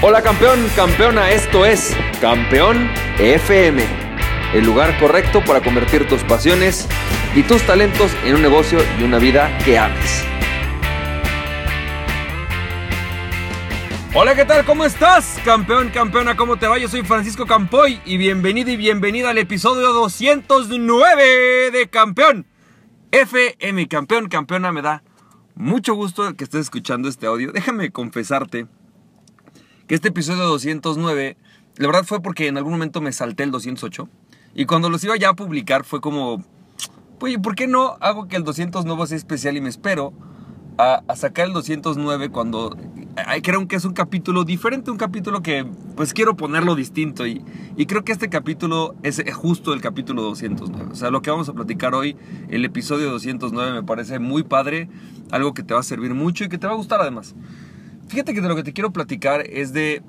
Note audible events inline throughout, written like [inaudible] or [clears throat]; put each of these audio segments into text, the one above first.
Hola campeón, campeona, esto es Campeón FM, el lugar correcto para convertir tus pasiones y tus talentos en un negocio y una vida que ames. Hola, ¿qué tal? ¿Cómo estás? Campeón, campeona, ¿cómo te va? Yo soy Francisco Campoy y bienvenido y bienvenida al episodio 209 de Campeón FM. Campeón, campeona, me da mucho gusto que estés escuchando este audio. Déjame confesarte que este episodio 209, la verdad fue porque en algún momento me salté el 208. Y cuando los iba ya a publicar fue como, oye, ¿por qué no hago que el 209 sea especial y me espero a, sacar el 209 cuando creo que es un capítulo diferente, un capítulo que pues quiero ponerlo distinto y, y, creo que este capítulo es justo el capítulo 209. O sea, lo que vamos a platicar hoy, el episodio 209 me parece muy padre, algo que te va a servir mucho y que te va a gustar además. Fíjate que de lo que te quiero platicar es de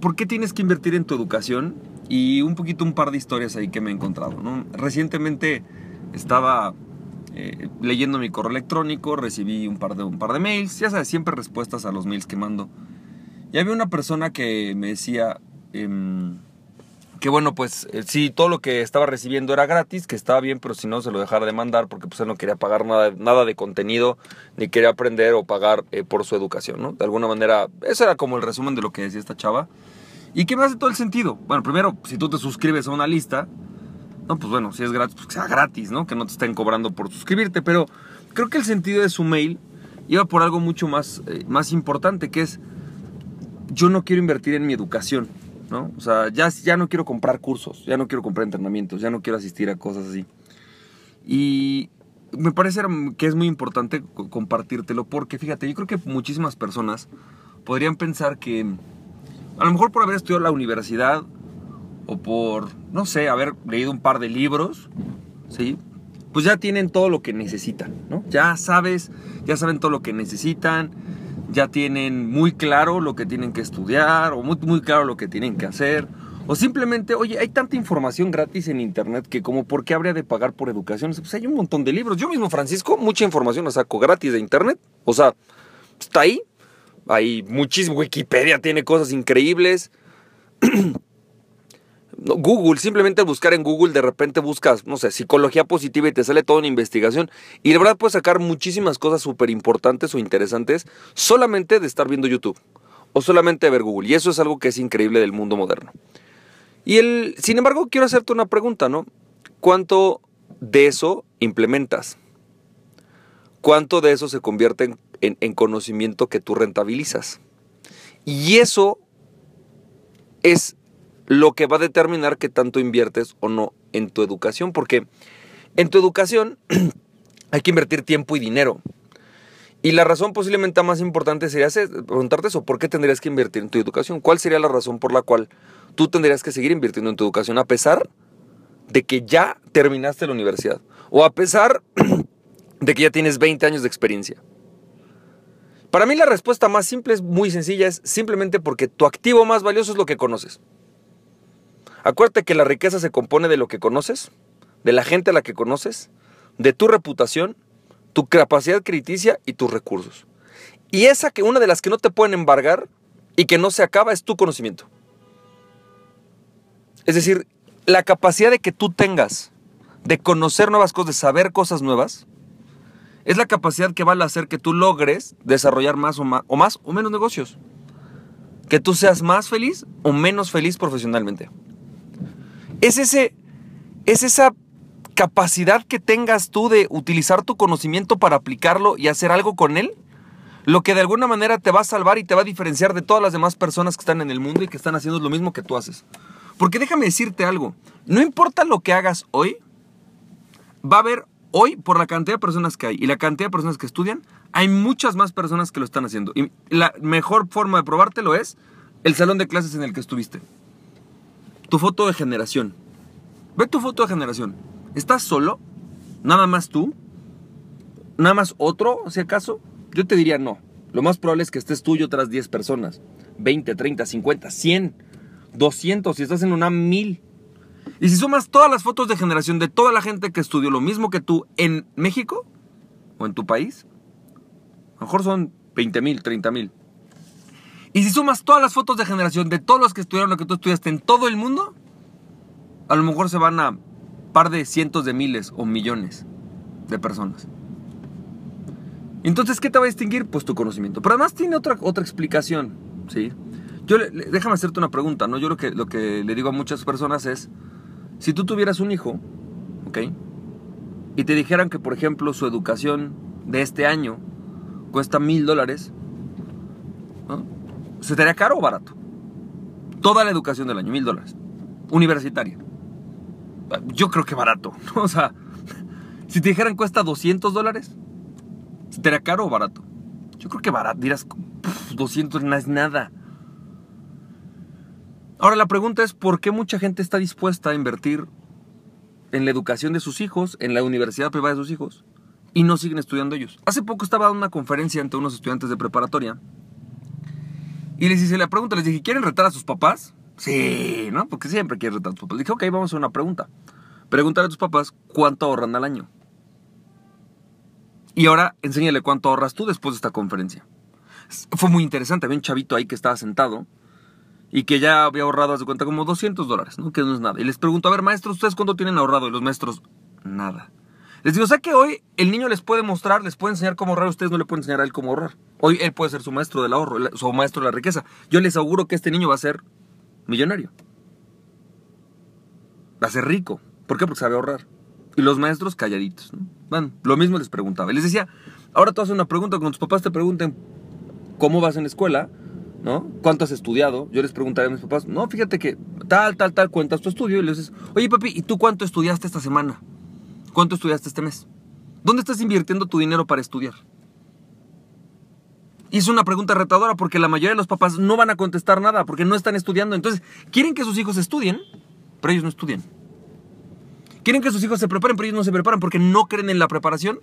por qué tienes que invertir en tu educación y un poquito un par de historias ahí que me he encontrado. Recientemente estaba eh, leyendo mi correo electrónico, recibí un par, de, un par de mails, ya sabes, siempre respuestas a los mails que mando. Y había una persona que me decía, em, que bueno, pues eh, sí, todo lo que estaba recibiendo era gratis, que estaba bien, pero si no se lo dejara de mandar porque pues él no quería pagar nada, nada de contenido, ni quería aprender o pagar eh, por su educación, ¿no? De alguna manera, eso era como el resumen de lo que decía esta chava. ¿Y qué me hace todo el sentido? Bueno, primero, si tú te suscribes a una lista, no, pues bueno, si es gratis, pues que sea gratis, ¿no? Que no te estén cobrando por suscribirte, pero creo que el sentido de su mail iba por algo mucho más, eh, más importante, que es, yo no quiero invertir en mi educación. ¿No? O sea, ya, ya no quiero comprar cursos, ya no quiero comprar entrenamientos, ya no quiero asistir a cosas así. Y me parece que es muy importante compartírtelo porque fíjate, yo creo que muchísimas personas podrían pensar que a lo mejor por haber estudiado la universidad o por, no sé, haber leído un par de libros, ¿sí? Pues ya tienen todo lo que necesitan, ¿no? Ya sabes, ya saben todo lo que necesitan, ya tienen muy claro lo que tienen que estudiar o muy, muy claro lo que tienen que hacer. O simplemente, oye, hay tanta información gratis en internet que como por qué habría de pagar por educación. Pues hay un montón de libros. Yo mismo, Francisco, mucha información la saco gratis de internet. O sea, está ahí. Hay muchísimo. Wikipedia tiene cosas increíbles. [clears throat] Google, simplemente buscar en Google, de repente buscas, no sé, psicología positiva y te sale toda una investigación. Y de verdad puedes sacar muchísimas cosas súper importantes o interesantes solamente de estar viendo YouTube o solamente de ver Google. Y eso es algo que es increíble del mundo moderno. Y el, sin embargo, quiero hacerte una pregunta, ¿no? ¿Cuánto de eso implementas? ¿Cuánto de eso se convierte en conocimiento que tú rentabilizas? Y eso es lo que va a determinar qué tanto inviertes o no en tu educación, porque en tu educación [clears throat] hay que invertir tiempo y dinero. Y la razón posiblemente más importante sería preguntarte eso, ¿por qué tendrías que invertir en tu educación? ¿Cuál sería la razón por la cual tú tendrías que seguir invirtiendo en tu educación a pesar de que ya terminaste la universidad? O a pesar [clears throat] de que ya tienes 20 años de experiencia. Para mí la respuesta más simple es muy sencilla, es simplemente porque tu activo más valioso es lo que conoces. Acuérdate que la riqueza se compone de lo que conoces, de la gente a la que conoces, de tu reputación, tu capacidad crediticia y tus recursos. Y esa que una de las que no te pueden embargar y que no se acaba es tu conocimiento. Es decir, la capacidad de que tú tengas de conocer nuevas cosas, de saber cosas nuevas, es la capacidad que va a hacer que tú logres desarrollar más o más o menos negocios. Que tú seas más feliz o menos feliz profesionalmente. Es, ese, es esa capacidad que tengas tú de utilizar tu conocimiento para aplicarlo y hacer algo con él, lo que de alguna manera te va a salvar y te va a diferenciar de todas las demás personas que están en el mundo y que están haciendo lo mismo que tú haces. Porque déjame decirte algo, no importa lo que hagas hoy, va a haber hoy, por la cantidad de personas que hay y la cantidad de personas que estudian, hay muchas más personas que lo están haciendo. Y la mejor forma de probártelo es el salón de clases en el que estuviste tu foto de generación. Ve tu foto de generación. ¿Estás solo? ¿Nada más tú? ¿Nada más otro, si acaso? Yo te diría no. Lo más probable es que estés tú y otras 10 personas. 20, 30, 50, 100, 200, si estás en una 1000. Y si sumas todas las fotos de generación de toda la gente que estudió lo mismo que tú en México o en tu país, a lo mejor son 20 mil, 30 mil. Y si sumas todas las fotos de generación de todos los que estudiaron lo que tú estudiaste en todo el mundo, a lo mejor se van a par de cientos de miles o millones de personas. Entonces, ¿qué te va a distinguir? Pues tu conocimiento. Pero además tiene otra, otra explicación, ¿sí? Yo, déjame hacerte una pregunta, ¿no? Yo lo que, lo que le digo a muchas personas es, si tú tuvieras un hijo, ¿ok? Y te dijeran que, por ejemplo, su educación de este año cuesta mil dólares, ¿se te haría caro o barato? Toda la educación del año, mil dólares. Universitaria. Yo creo que barato. [laughs] O sea, si te dijeran cuesta 200 dólares, ¿se te haría caro o barato? Yo creo que barato. Dirás, 200 no es nada. Ahora la pregunta es, ¿por qué mucha gente está dispuesta a invertir en la educación de sus hijos, en la universidad privada de sus hijos, y no siguen estudiando ellos? Hace poco estaba dando una conferencia ante unos estudiantes de preparatoria y les hice la pregunta, les dije, ¿quieren retar a sus papás? Sí, ¿no? Porque siempre quieren retar a tus papás. Les dije, ok, vamos a hacer una pregunta. Pregúntale a tus papás cuánto ahorran al año. Y ahora enséñale cuánto ahorras tú después de esta conferencia. Fue muy interesante, había un chavito ahí que estaba sentado y que ya había ahorrado, a su cuenta, como 200 dólares, ¿no? Que no es nada. Y les pregunto, a ver, maestros, ¿ustedes cuánto tienen ahorrado? Y los maestros, nada. Les digo, o sea que hoy el niño les puede mostrar, les puede enseñar cómo ahorrar, ustedes no le pueden enseñar a él cómo ahorrar. Hoy él puede ser su maestro del ahorro, su maestro de la riqueza. Yo les aseguro que este niño va a ser millonario. Va a ser rico. ¿Por qué? Porque sabe ahorrar. Y los maestros calladitos. ¿no? Bueno, lo mismo les preguntaba. Les decía, ahora tú haces una pregunta, cuando tus papás te pregunten cómo vas en la escuela, ¿no? ¿Cuánto has estudiado? Yo les preguntaré a mis papás, no, fíjate que tal, tal, tal, cuentas tu estudio y les dices, oye papi, ¿y tú cuánto estudiaste esta semana? ¿Cuánto estudiaste este mes? ¿Dónde estás invirtiendo tu dinero para estudiar? Es una pregunta retadora porque la mayoría de los papás no van a contestar nada porque no están estudiando. Entonces, quieren que sus hijos estudien, pero ellos no estudian. Quieren que sus hijos se preparen, pero ellos no se preparan porque no creen en la preparación.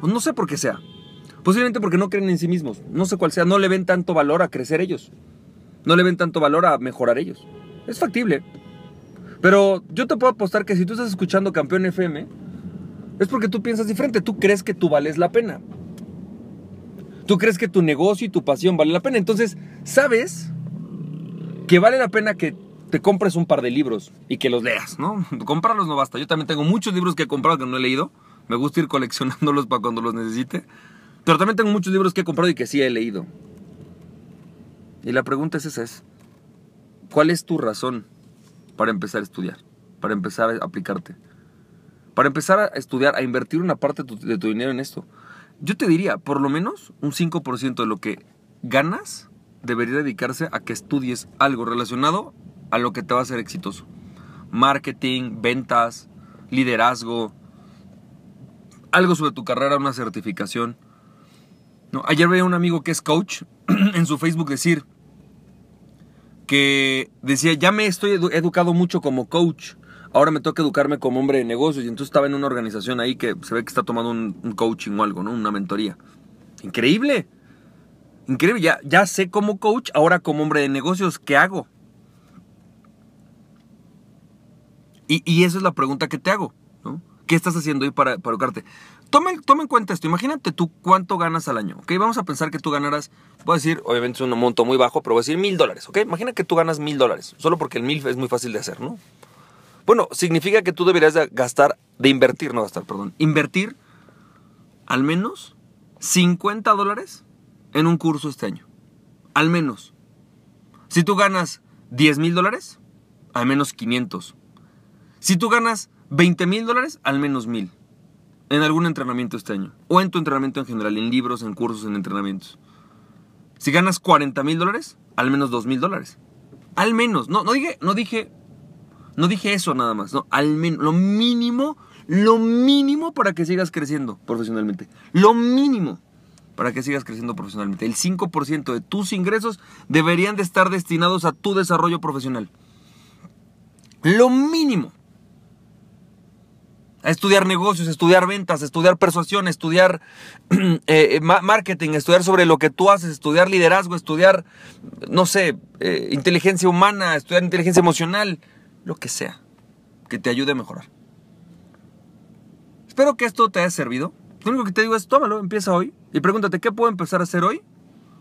Pues no sé por qué sea. Posiblemente porque no creen en sí mismos. No sé cuál sea. No le ven tanto valor a crecer ellos. No le ven tanto valor a mejorar ellos. Es factible. Pero yo te puedo apostar que si tú estás escuchando Campeón FM, es porque tú piensas diferente. Tú crees que tú vales la pena. Tú crees que tu negocio y tu pasión vale la pena. Entonces, sabes que vale la pena que te compres un par de libros y que los leas, ¿no? [laughs] Comprarlos no basta. Yo también tengo muchos libros que he comprado que no he leído. Me gusta ir coleccionándolos para cuando los necesite. Pero también tengo muchos libros que he comprado y que sí he leído. Y la pregunta es esa, es, ¿cuál es tu razón para empezar a estudiar, para empezar a aplicarte, para empezar a estudiar, a invertir una parte de tu, dinero en esto. Yo te diría, por lo menos un 5% de lo que ganas debería dedicarse a que estudies algo relacionado a lo que te va a hacer exitoso. Marketing, ventas, liderazgo, algo sobre tu carrera, una certificación. No, ayer veía a un amigo que es coach [clears throat] en su Facebook decir, que decía, ya me estoy educado mucho como coach, ahora me toca educarme como hombre de negocios. Y entonces estaba en una organización ahí que se ve que está tomando un, coaching o algo, ¿no? Una mentoría. Increíble. Increíble. Ya, ya sé como coach, ahora como hombre de negocios, ¿qué hago? Y, y esa es la pregunta que te hago, ¿no? ¿Qué estás haciendo ahí para, para educarte? Toma, en cuenta esto, imagínate tú cuánto ganas al año, ¿ok? Vamos a pensar que tú ganaras, voy a decir, obviamente es un monto muy bajo, pero voy a decir mil dólares, ¿ok? Imagina que tú ganas mil dólares, solo porque el mil es muy fácil de hacer, ¿no? Bueno, significa que tú deberías de gastar, de invertir, no gastar, perdón, invertir al menos 50 dólares en un curso este año. Al menos. Si tú ganas 10 mil dólares, al menos 500. Si tú ganas 20 mil dólares, al menos mil en algún entrenamiento este año. O en tu entrenamiento en general, en libros, en cursos, en entrenamientos. Si ganas 40 mil dólares, al menos 2 mil dólares. Al menos. No, no dije, no dije, no dije eso nada más. No, al menos, lo mínimo, lo mínimo para que sigas creciendo profesionalmente. Lo mínimo para que sigas creciendo profesionalmente. El 5% de tus ingresos deberían de estar destinados a tu desarrollo profesional. Lo mínimo a estudiar negocios, estudiar ventas, estudiar persuasión, estudiar [clears throat] eh, eh, marketing, estudiar sobre lo que tú haces, estudiar liderazgo, estudiar, no sé, eh, inteligencia humana, estudiar inteligencia emocional, lo que sea, que te ayude a mejorar. Espero que esto te haya servido. Lo único que te digo es, tómalo, empieza hoy y pregúntate, ¿qué puedo empezar a hacer hoy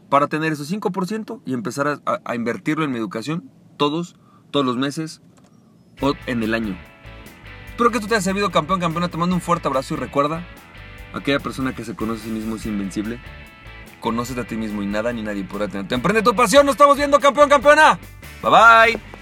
para tener ese 5% y empezar a invertirlo en mi educación todos, todos los meses o en el año. Espero que esto te haya servido, campeón, campeona. Te mando un fuerte abrazo y recuerda, aquella persona que se conoce a sí mismo es invencible. Conócete a ti mismo y nada ni nadie podrá tenerte. Emprende tu pasión, nos estamos viendo, campeón, campeona. Bye bye.